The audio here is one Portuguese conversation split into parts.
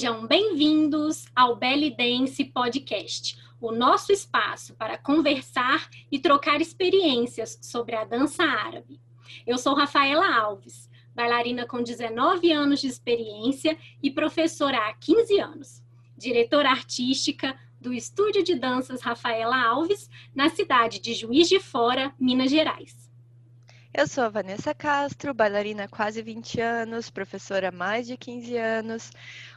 Sejam bem-vindos ao Belly Dance Podcast, o nosso espaço para conversar e trocar experiências sobre a dança árabe. Eu sou Rafaela Alves, bailarina com 19 anos de experiência e professora há 15 anos, diretora artística do Estúdio de Danças Rafaela Alves, na cidade de Juiz de Fora, Minas Gerais. Eu sou a Vanessa Castro, bailarina há quase 20 anos, professora há mais de 15 anos,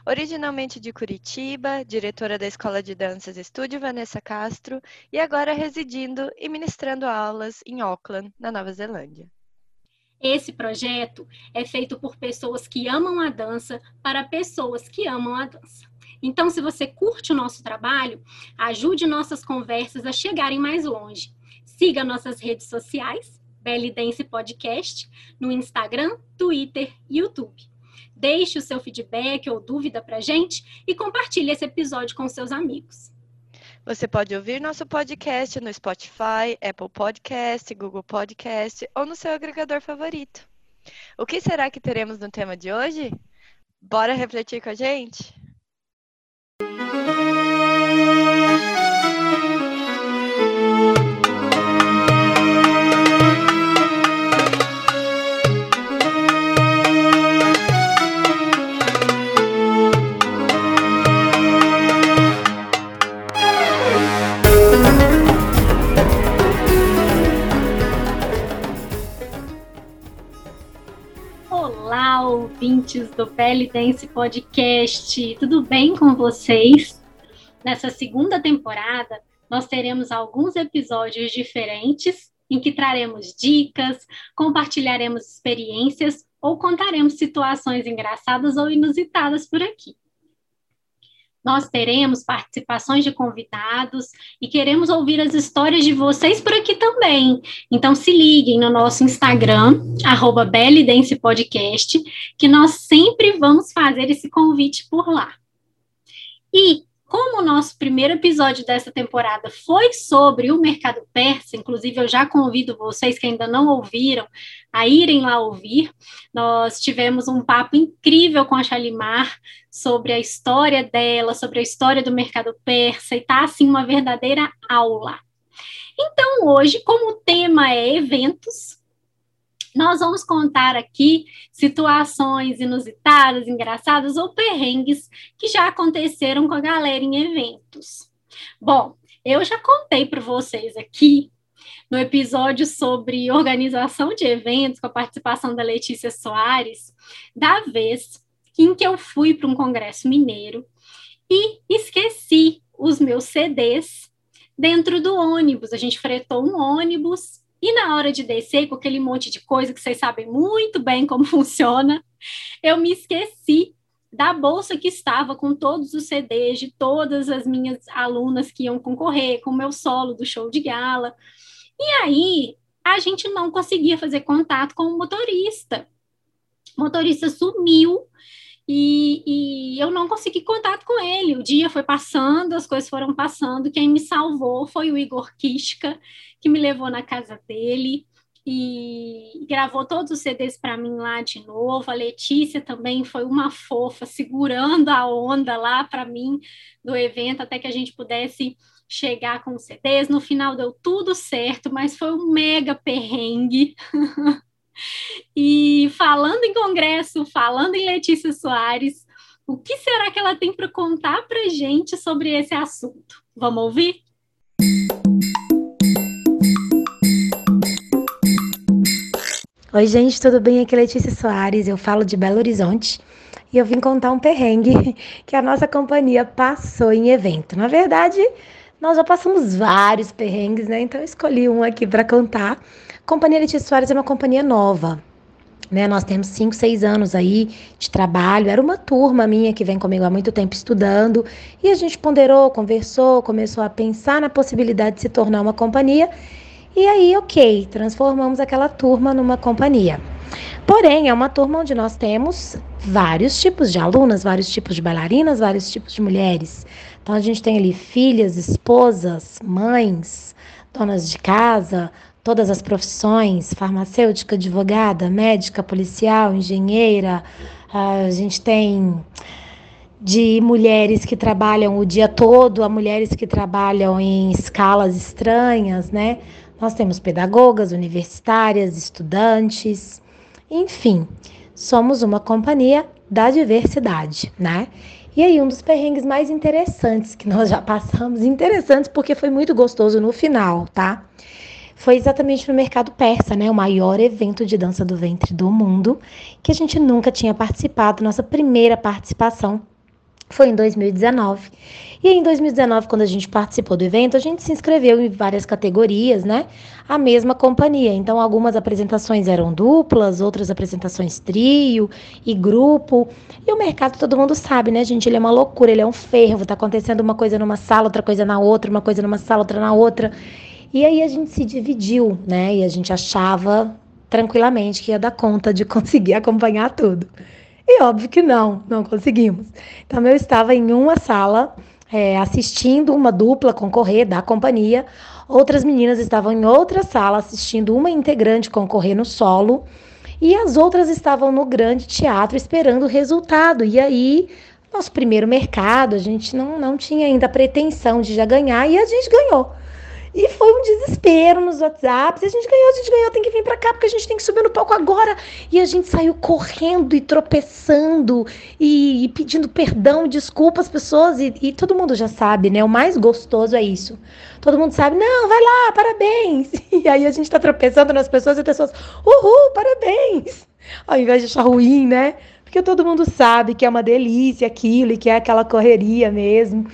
originalmente de Curitiba, diretora da Escola de Danças Estúdio Vanessa Castro e agora residindo e ministrando aulas em Auckland, na Nova Zelândia. Esse projeto é feito por pessoas que amam a dança para pessoas que amam a dança. Então, se você curte o nosso trabalho, ajude nossas conversas a chegarem mais longe. Siga nossas redes sociais Belly Dance Podcast no Instagram, Twitter e YouTube. Deixe o seu feedback ou dúvida para gente e compartilhe esse episódio com seus amigos. Você pode ouvir nosso podcast no Spotify, Apple Podcast, Google Podcast ou no seu agregador favorito. O que será que teremos no tema de hoje? Bora refletir com a gente? Do Pele Dance Podcast. Tudo bem com vocês? Nessa segunda temporada, nós teremos alguns episódios diferentes em que traremos dicas, compartilharemos experiências ou contaremos situações engraçadas ou inusitadas por aqui nós teremos participações de convidados e queremos ouvir as histórias de vocês por aqui também. Então se liguem no nosso Instagram, arroba Podcast, que nós sempre vamos fazer esse convite por lá. E como o nosso primeiro episódio dessa temporada foi sobre o mercado persa, inclusive eu já convido vocês que ainda não ouviram a irem lá ouvir. Nós tivemos um papo incrível com a Shalimar sobre a história dela, sobre a história do mercado persa, e tá assim uma verdadeira aula. Então, hoje, como o tema é eventos, nós vamos contar aqui situações inusitadas, engraçadas ou perrengues que já aconteceram com a galera em eventos. Bom, eu já contei para vocês aqui no episódio sobre organização de eventos com a participação da Letícia Soares, da vez em que eu fui para um congresso mineiro e esqueci os meus CDs dentro do ônibus. A gente fretou um ônibus e na hora de descer, com aquele monte de coisa que vocês sabem muito bem como funciona, eu me esqueci da bolsa que estava com todos os CDs de todas as minhas alunas que iam concorrer, com o meu solo do show de gala. E aí, a gente não conseguia fazer contato com o motorista. O motorista sumiu e, e, eu não consegui contato com ele. O dia foi passando, as coisas foram passando. Quem me salvou foi o Igor Kishka, que me levou na casa dele e gravou todos os CDs para mim lá de novo. A Letícia também foi uma fofa, segurando a onda lá para mim do evento, até que a gente pudesse chegar com os CDs. No final deu tudo certo, mas foi um mega perrengue. E falando em Congresso, falando em Letícia Soares, o que será que ela tem para contar para gente sobre esse assunto? Vamos ouvir? Oi, gente, tudo bem? Aqui é Letícia Soares, eu falo de Belo Horizonte e eu vim contar um perrengue que a nossa companhia passou em evento. Na verdade, nós já passamos vários perrengues, né? Então escolhi um aqui para contar. Companhia Letícia Soares é uma companhia nova. Né, nós temos 5, 6 anos aí de trabalho. Era uma turma minha que vem comigo há muito tempo estudando. E a gente ponderou, conversou, começou a pensar na possibilidade de se tornar uma companhia. E aí, ok, transformamos aquela turma numa companhia. Porém, é uma turma onde nós temos vários tipos de alunas, vários tipos de bailarinas, vários tipos de mulheres. Então a gente tem ali filhas, esposas, mães, donas de casa, todas as profissões, farmacêutica, advogada, médica, policial, engenheira. A gente tem de mulheres que trabalham o dia todo a mulheres que trabalham em escalas estranhas, né? Nós temos pedagogas, universitárias, estudantes, enfim, somos uma companhia da diversidade, né? E aí, um dos perrengues mais interessantes que nós já passamos, interessantes porque foi muito gostoso no final, tá? Foi exatamente no mercado persa, né? O maior evento de dança do ventre do mundo, que a gente nunca tinha participado, nossa primeira participação foi em 2019. E em 2019, quando a gente participou do evento, a gente se inscreveu em várias categorias, né? A mesma companhia. Então, algumas apresentações eram duplas, outras apresentações trio e grupo. E o mercado, todo mundo sabe, né, gente? Ele é uma loucura, ele é um fervo. Tá acontecendo uma coisa numa sala, outra coisa na outra, uma coisa numa sala, outra na outra. E aí a gente se dividiu, né? E a gente achava tranquilamente que ia dar conta de conseguir acompanhar tudo. E óbvio que não, não conseguimos. Então eu estava em uma sala é, assistindo uma dupla concorrer da companhia, outras meninas estavam em outra sala assistindo uma integrante concorrer no solo e as outras estavam no grande teatro esperando o resultado. E aí, nosso primeiro mercado, a gente não, não tinha ainda pretensão de já ganhar e a gente ganhou. E foi um desespero nos WhatsApps. A gente ganhou, a gente ganhou, tem que vir para cá porque a gente tem que subir no palco agora. E a gente saiu correndo e tropeçando e, e pedindo perdão, desculpa às pessoas. E, e, todo mundo já sabe, né? O mais gostoso é isso. Todo mundo sabe, não, vai lá, parabéns. E aí a gente tá tropeçando nas pessoas e as pessoas, uhul, parabéns. Ao invés de achar ruim, né? Porque todo mundo sabe que é uma delícia aquilo e que é aquela correria mesmo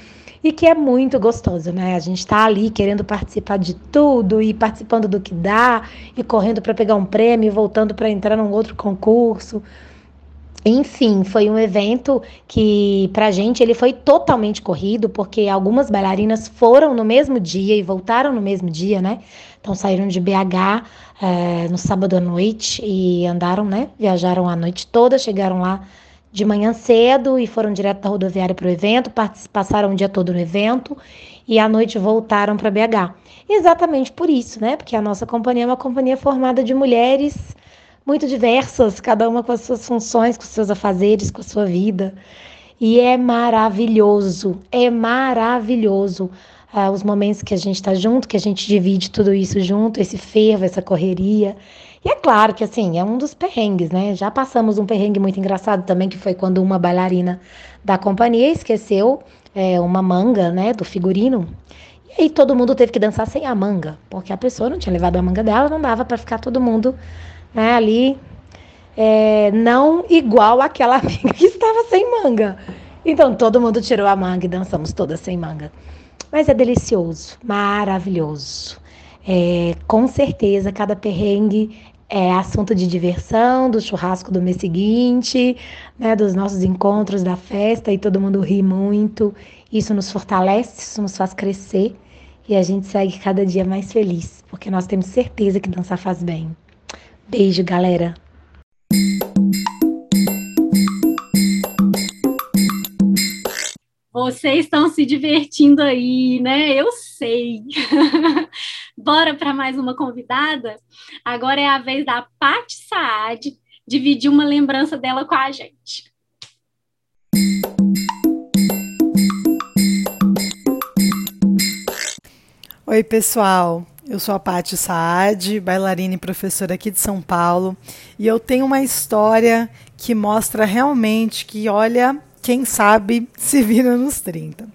e que é muito gostoso, né? A gente está ali querendo participar de tudo e participando do que dá e correndo para pegar um prêmio voltando para entrar num outro concurso. Enfim, foi um evento que pra gente ele foi totalmente corrido, porque algumas bailarinas foram no mesmo dia e voltaram no mesmo dia, né? Então saíram de BH é, eh, no sábado à noite e andaram, né? Viajaram a noite toda, chegaram lá de manhã cedo e foram direto da rodoviária para o evento, passaram o dia todo no evento e à noite voltaram para BH. Exatamente por isso, né? Porque a nossa companhia é uma companhia formada de mulheres muito diversas, cada uma com as suas funções, com os seus afazeres, com a sua vida. E é maravilhoso, é maravilhoso ah, os momentos que a gente está junto, que a gente divide tudo isso junto, esse fervo, essa correria. E é claro que, assim, é um dos perrengues, né? Já passamos um perrengue muito engraçado também, que foi quando uma bailarina da companhia esqueceu é, uma manga, né, do figurino. E aí todo mundo teve que dançar sem a manga, porque a pessoa não tinha levado a manga dela, não dava para ficar todo mundo né, ali é, não igual aquela amiga que estava sem manga. Então todo mundo tirou a manga e dançamos todas sem manga. Mas é delicioso, maravilhoso. É, com certeza, cada perrengue é assunto de diversão, do churrasco do mês seguinte, né, dos nossos encontros da festa e todo mundo ri muito. Isso nos fortalece, isso nos faz crescer e a gente segue cada dia mais feliz, porque nós temos certeza que dançar faz bem. Beijo, galera! Vocês estão se divertindo aí, né? Eu sei. Bora para mais uma convidada? Agora é a vez da Paty Saad dividir uma lembrança dela com a gente. Oi, pessoal. Eu sou a Paty Saad, bailarina e professora aqui de São Paulo, e eu tenho uma história que mostra realmente que, olha, quem sabe se vira nos 30.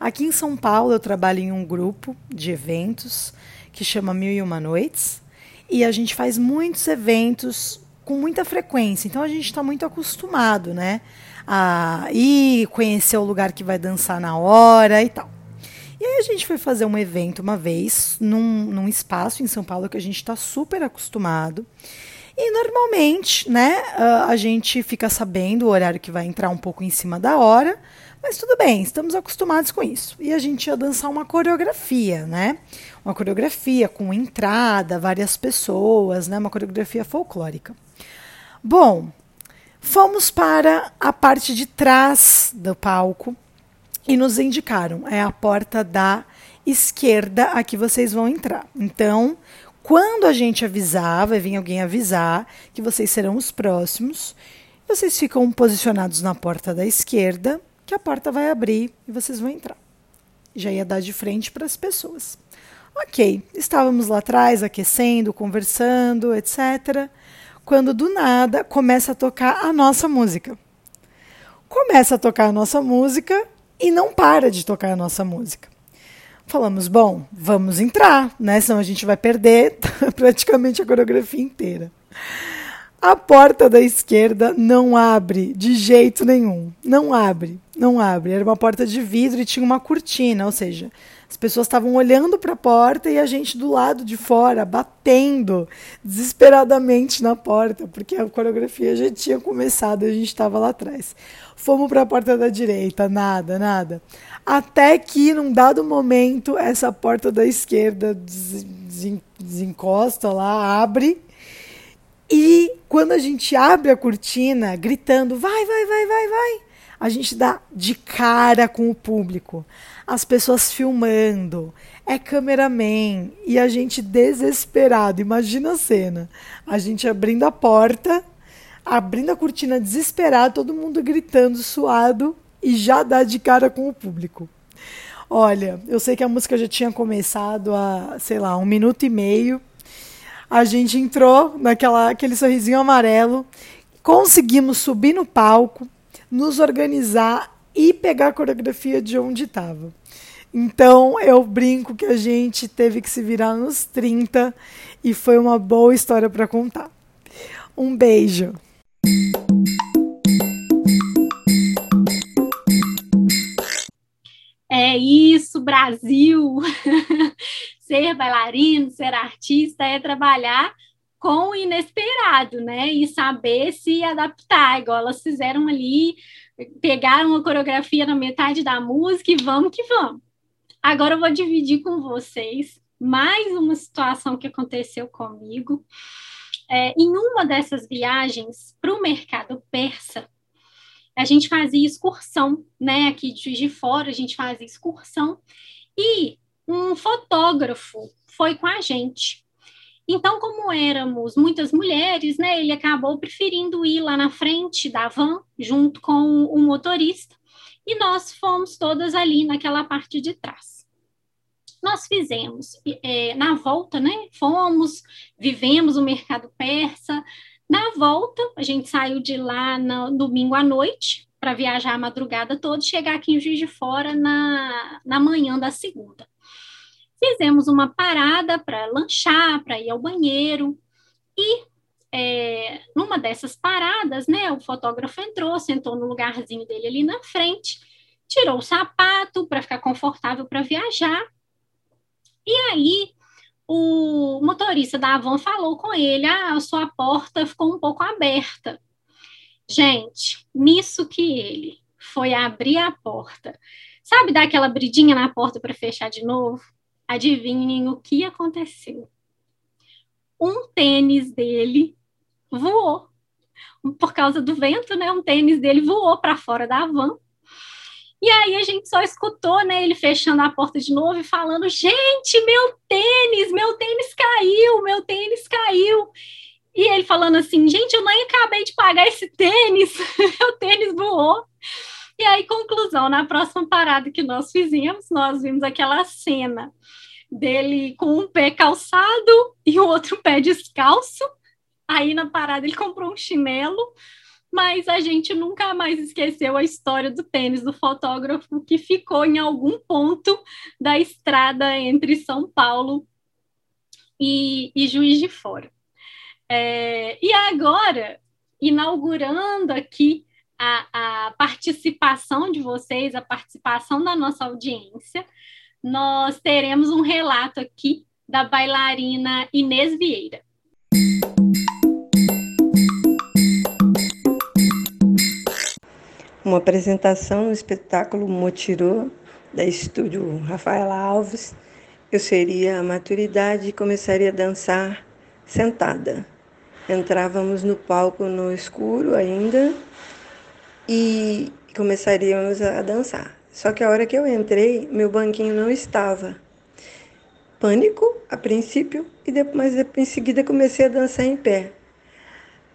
Aqui em São Paulo eu trabalho em um grupo de eventos que chama Mil e Uma Noites e a gente faz muitos eventos com muita frequência. Então a gente está muito acostumado, né, a ir conhecer o lugar que vai dançar na hora e tal. E aí a gente foi fazer um evento uma vez num, num espaço em São Paulo que a gente está super acostumado. E normalmente, né, a gente fica sabendo o horário que vai entrar um pouco em cima da hora, mas tudo bem, estamos acostumados com isso. E a gente ia dançar uma coreografia, né? Uma coreografia com entrada, várias pessoas, né? Uma coreografia folclórica. Bom, fomos para a parte de trás do palco e nos indicaram, é a porta da esquerda a que vocês vão entrar. Então, quando a gente avisar, vai vir alguém avisar que vocês serão os próximos, vocês ficam posicionados na porta da esquerda, que a porta vai abrir e vocês vão entrar. Já ia dar de frente para as pessoas. Ok, estávamos lá atrás aquecendo, conversando, etc. Quando do nada começa a tocar a nossa música. Começa a tocar a nossa música e não para de tocar a nossa música. Falamos, bom, vamos entrar, né? Senão a gente vai perder praticamente a coreografia inteira. A porta da esquerda não abre de jeito nenhum. Não abre, não abre. Era uma porta de vidro e tinha uma cortina, ou seja, as pessoas estavam olhando para a porta e a gente do lado de fora, batendo desesperadamente na porta, porque a coreografia já tinha começado e a gente estava lá atrás. Fomos para a porta da direita, nada, nada. Até que, num dado momento, essa porta da esquerda desencosta lá, abre e quando a gente abre a cortina, gritando, vai, vai, vai, vai, vai, a gente dá de cara com o público. As pessoas filmando, é cameraman e a gente desesperado. Imagina a cena. A gente abrindo a porta, abrindo a cortina desesperado, todo mundo gritando, suado e já dá de cara com o público. Olha, eu sei que a música já tinha começado há, sei lá, um minuto e meio a gente entrou naquela aquele sorrisinho amarelo, conseguimos subir no palco, nos organizar e pegar a coreografia de onde estava. Então eu brinco que a gente teve que se virar nos 30 e foi uma boa história para contar. Um beijo. É isso, Brasil! ser bailarino, ser artista é trabalhar com o inesperado, né? E saber se adaptar, igual elas fizeram ali, pegaram a coreografia na metade da música e vamos que vamos. Agora eu vou dividir com vocês mais uma situação que aconteceu comigo. É, em uma dessas viagens para o mercado persa, a gente fazia excursão, né? Aqui de de Fora, a gente fazia excursão. E um fotógrafo foi com a gente. Então, como éramos muitas mulheres, né, ele acabou preferindo ir lá na frente da van, junto com o motorista, e nós fomos todas ali naquela parte de trás. Nós fizemos, é, na volta, né, fomos, vivemos o mercado persa. Na volta, a gente saiu de lá no domingo à noite, para viajar a madrugada toda, chegar aqui em Juiz de Fora na, na manhã da segunda. Fizemos uma parada para lanchar, para ir ao banheiro, e é, numa dessas paradas, né, o fotógrafo entrou, sentou no lugarzinho dele ali na frente, tirou o sapato para ficar confortável para viajar, e aí o motorista da van falou com ele: ah, a sua porta ficou um pouco aberta. Gente, nisso que ele foi abrir a porta, sabe dar aquela bridinha na porta para fechar de novo? Adivinhem o que aconteceu? Um tênis dele voou. Por causa do vento, né? Um tênis dele voou para fora da van. E aí a gente só escutou, né, ele fechando a porta de novo e falando: "Gente, meu tênis, meu tênis caiu, meu tênis caiu". E ele falando assim: "Gente, eu nem acabei de pagar esse tênis, meu tênis voou". E aí, conclusão, na próxima parada que nós fizemos, nós vimos aquela cena dele com um pé calçado e o outro pé descalço. Aí na parada ele comprou um chinelo, mas a gente nunca mais esqueceu a história do tênis do fotógrafo que ficou em algum ponto da estrada entre São Paulo e, e Juiz de Fora. É, e agora, inaugurando aqui a, a participação de vocês, a participação da nossa audiência, nós teremos um relato aqui da bailarina Inês Vieira. Uma apresentação no espetáculo Motirô, da estúdio Rafaela Alves. Eu seria a maturidade e começaria a dançar sentada. Entrávamos no palco no escuro ainda e começaríamos a dançar. Só que a hora que eu entrei, meu banquinho não estava. Pânico a princípio, e depois, mas em seguida comecei a dançar em pé.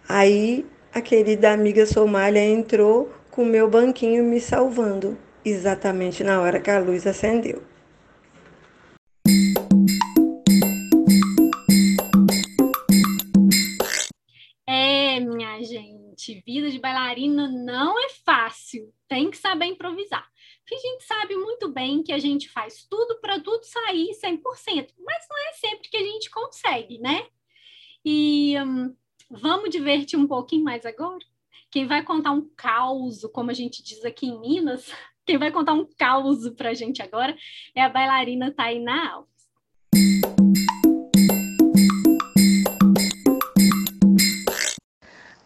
Aí a querida amiga Somália entrou com meu banquinho me salvando, exatamente na hora que a luz acendeu. Gente, vida de bailarina não é fácil, tem que saber improvisar. Porque a gente sabe muito bem que a gente faz tudo para tudo sair 100%, mas não é sempre que a gente consegue, né? E hum, vamos divertir um pouquinho mais agora? Quem vai contar um caos, como a gente diz aqui em Minas, quem vai contar um caos para a gente agora é a bailarina Tainá Alves.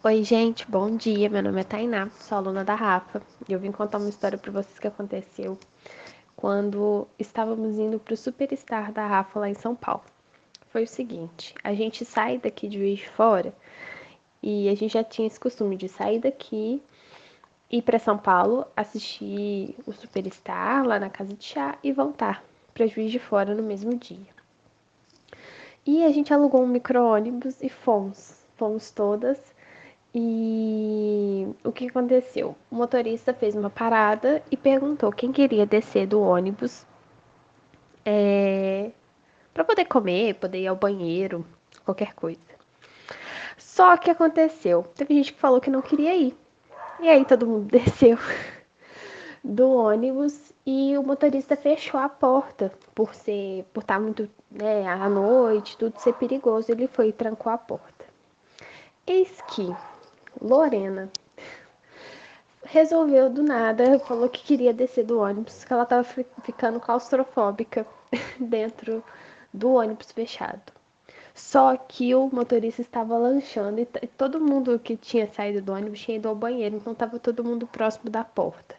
Oi, gente, bom dia. Meu nome é Tainá, sou aluna da Rafa e eu vim contar uma história para vocês que aconteceu quando estávamos indo para o Superstar da Rafa lá em São Paulo. Foi o seguinte: a gente sai daqui de Juiz de Fora e a gente já tinha esse costume de sair daqui, ir para São Paulo, assistir o Superstar lá na casa de chá e voltar para Juiz de Fora no mesmo dia. E a gente alugou um micro-ônibus e fomos. Fomos todas e o que aconteceu? O motorista fez uma parada e perguntou quem queria descer do ônibus é, para poder comer, poder ir ao banheiro, qualquer coisa. Só que aconteceu, teve gente que falou que não queria ir. E aí todo mundo desceu do ônibus e o motorista fechou a porta por ser, por estar muito, né, à noite, tudo ser perigoso, ele foi e trancou a porta. Eis que Lorena resolveu do nada, falou que queria descer do ônibus, que ela estava ficando claustrofóbica dentro do ônibus fechado. Só que o motorista estava lanchando e todo mundo que tinha saído do ônibus tinha ido ao banheiro, então estava todo mundo próximo da porta.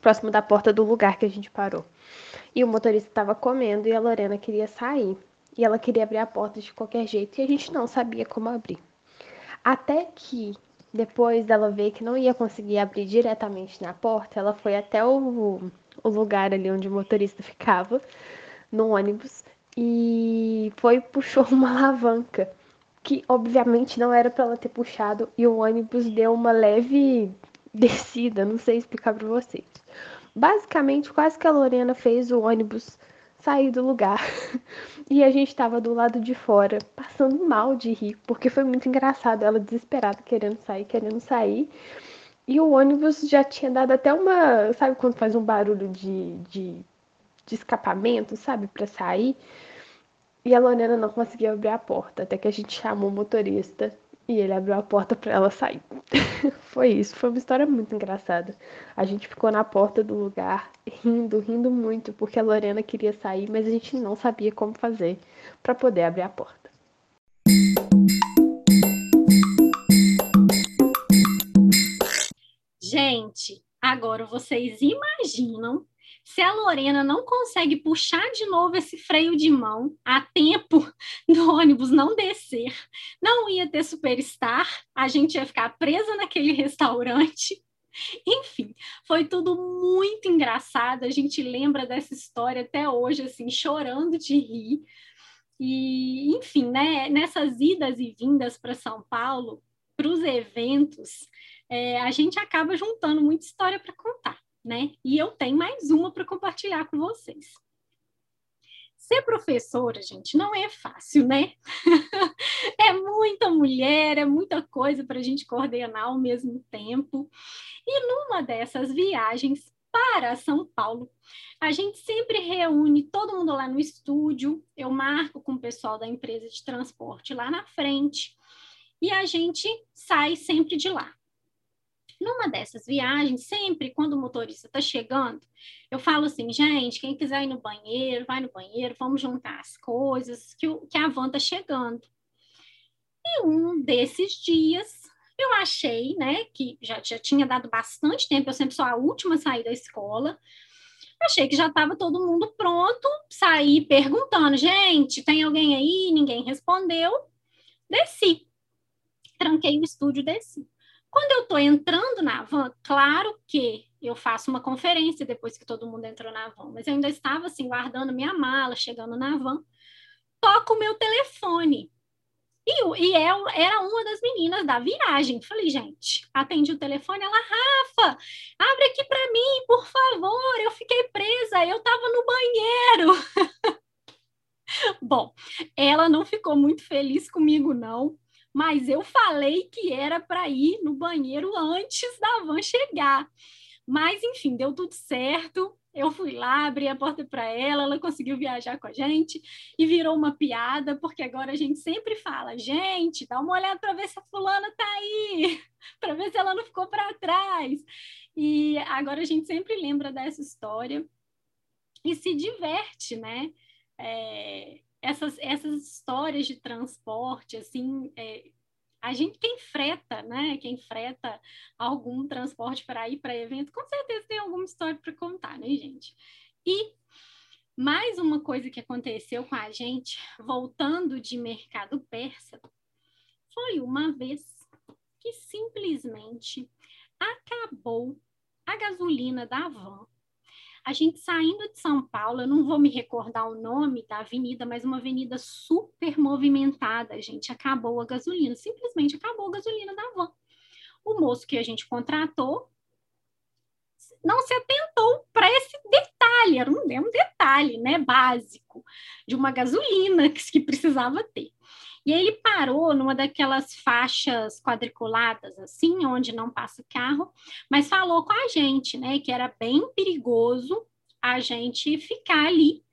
Próximo da porta do lugar que a gente parou. E o motorista estava comendo e a Lorena queria sair. E ela queria abrir a porta de qualquer jeito e a gente não sabia como abrir. Até que, depois dela ver que não ia conseguir abrir diretamente na porta, ela foi até o, o lugar ali onde o motorista ficava, no ônibus, e foi puxou uma alavanca que obviamente não era para ela ter puxado e o ônibus deu uma leve descida, não sei explicar para vocês. Basicamente, quase que a Lorena fez o ônibus sair do lugar. E a gente estava do lado de fora, passando mal de rir, porque foi muito engraçado. Ela desesperada, querendo sair, querendo sair. E o ônibus já tinha dado até uma. Sabe quando faz um barulho de, de, de escapamento, sabe, para sair? E a Lorena não conseguia abrir a porta, até que a gente chamou o motorista e ele abriu a porta para ela sair. foi isso, foi uma história muito engraçada. A gente ficou na porta do lugar, rindo, rindo muito, porque a Lorena queria sair, mas a gente não sabia como fazer para poder abrir a porta. Gente, agora vocês imaginam se a Lorena não consegue puxar de novo esse freio de mão a tempo do ônibus não descer, não ia ter superstar, a gente ia ficar presa naquele restaurante. Enfim, foi tudo muito engraçado. A gente lembra dessa história até hoje, assim, chorando de rir. E, enfim, né, nessas idas e vindas para São Paulo, para os eventos, é, a gente acaba juntando muita história para contar né? E eu tenho mais uma para compartilhar com vocês. Ser professora, gente, não é fácil, né? é muita mulher, é muita coisa para a gente coordenar ao mesmo tempo. E numa dessas viagens para São Paulo, a gente sempre reúne todo mundo lá no estúdio. Eu marco com o pessoal da empresa de transporte lá na frente e a gente sai sempre de lá. Numa dessas viagens, sempre quando o motorista está chegando, eu falo assim, gente, quem quiser ir no banheiro, vai no banheiro, vamos juntar as coisas, que, o, que a van está chegando. E um desses dias, eu achei, né, que já, já tinha dado bastante tempo, eu sempre sou a última a sair da escola, achei que já estava todo mundo pronto, saí perguntando, gente, tem alguém aí? Ninguém respondeu, desci. Tranquei o estúdio, desci. Quando eu estou entrando na van, claro que eu faço uma conferência depois que todo mundo entrou na van, mas eu ainda estava assim, guardando minha mala, chegando na van, toco o meu telefone. E, e ela era uma das meninas da viagem. Falei, gente, atendi o telefone, ela, Rafa, abre aqui para mim, por favor, eu fiquei presa, eu estava no banheiro. Bom, ela não ficou muito feliz comigo, não, mas eu falei que era para ir no banheiro antes da van chegar. Mas, enfim, deu tudo certo. Eu fui lá, abri a porta para ela, ela conseguiu viajar com a gente e virou uma piada, porque agora a gente sempre fala: gente, dá uma olhada para ver se a fulana tá aí, para ver se ela não ficou para trás. E agora a gente sempre lembra dessa história e se diverte, né? É, essas, essas histórias de transporte, assim, é, a gente, quem freta, né? Quem freta algum transporte para ir para evento, com certeza tem alguma história para contar, né, gente? E mais uma coisa que aconteceu com a gente, voltando de mercado persa, foi uma vez que simplesmente acabou a gasolina da van a gente saindo de São Paulo, eu não vou me recordar o nome da avenida, mas uma avenida super movimentada, gente. Acabou a gasolina, simplesmente acabou a gasolina da van. O moço que a gente contratou não se atentou para esse detalhe, era um, um detalhe né, básico de uma gasolina que, que precisava ter. E aí ele parou numa daquelas faixas quadriculadas, assim, onde não passa carro, mas falou com a gente, né, que era bem perigoso a gente ficar ali,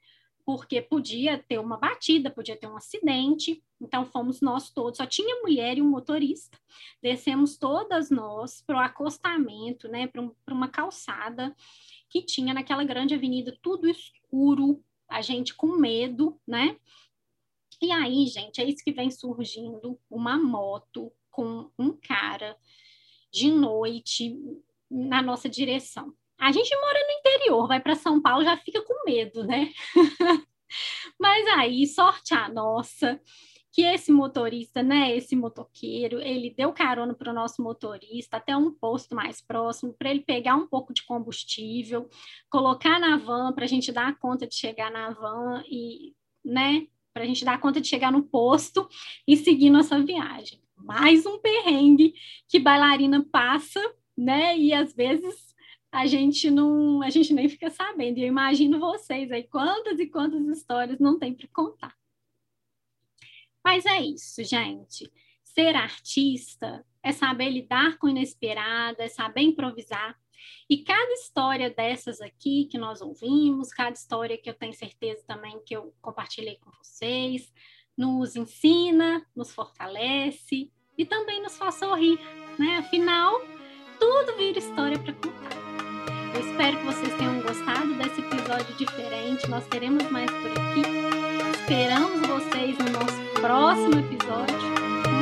porque podia ter uma batida, podia ter um acidente. Então fomos nós todos, só tinha mulher e um motorista. Descemos todas nós para o acostamento, né, para um, uma calçada que tinha naquela grande avenida, tudo escuro, a gente com medo, né? E aí, gente, é isso que vem surgindo uma moto com um cara de noite na nossa direção. A gente mora no interior, vai para São Paulo, já fica com medo, né? Mas aí, sorte a nossa, que esse motorista, né, esse motoqueiro, ele deu carona para o nosso motorista até um posto mais próximo, para ele pegar um pouco de combustível, colocar na van, para a gente dar conta de chegar na van e, né, para a gente dar conta de chegar no posto e seguir nossa viagem. Mais um perrengue que bailarina passa, né? E às vezes a gente não, a gente nem fica sabendo. E eu imagino vocês aí quantas e quantas histórias não tem para contar. Mas é isso, gente. Ser artista é saber lidar com o inesperado, é saber improvisar, e cada história dessas aqui que nós ouvimos, cada história que eu tenho certeza também que eu compartilhei com vocês, nos ensina, nos fortalece e também nos faz sorrir, né? Afinal, tudo vira história para contar. Eu espero que vocês tenham gostado desse episódio diferente. Nós teremos mais por aqui. Esperamos vocês no nosso próximo episódio.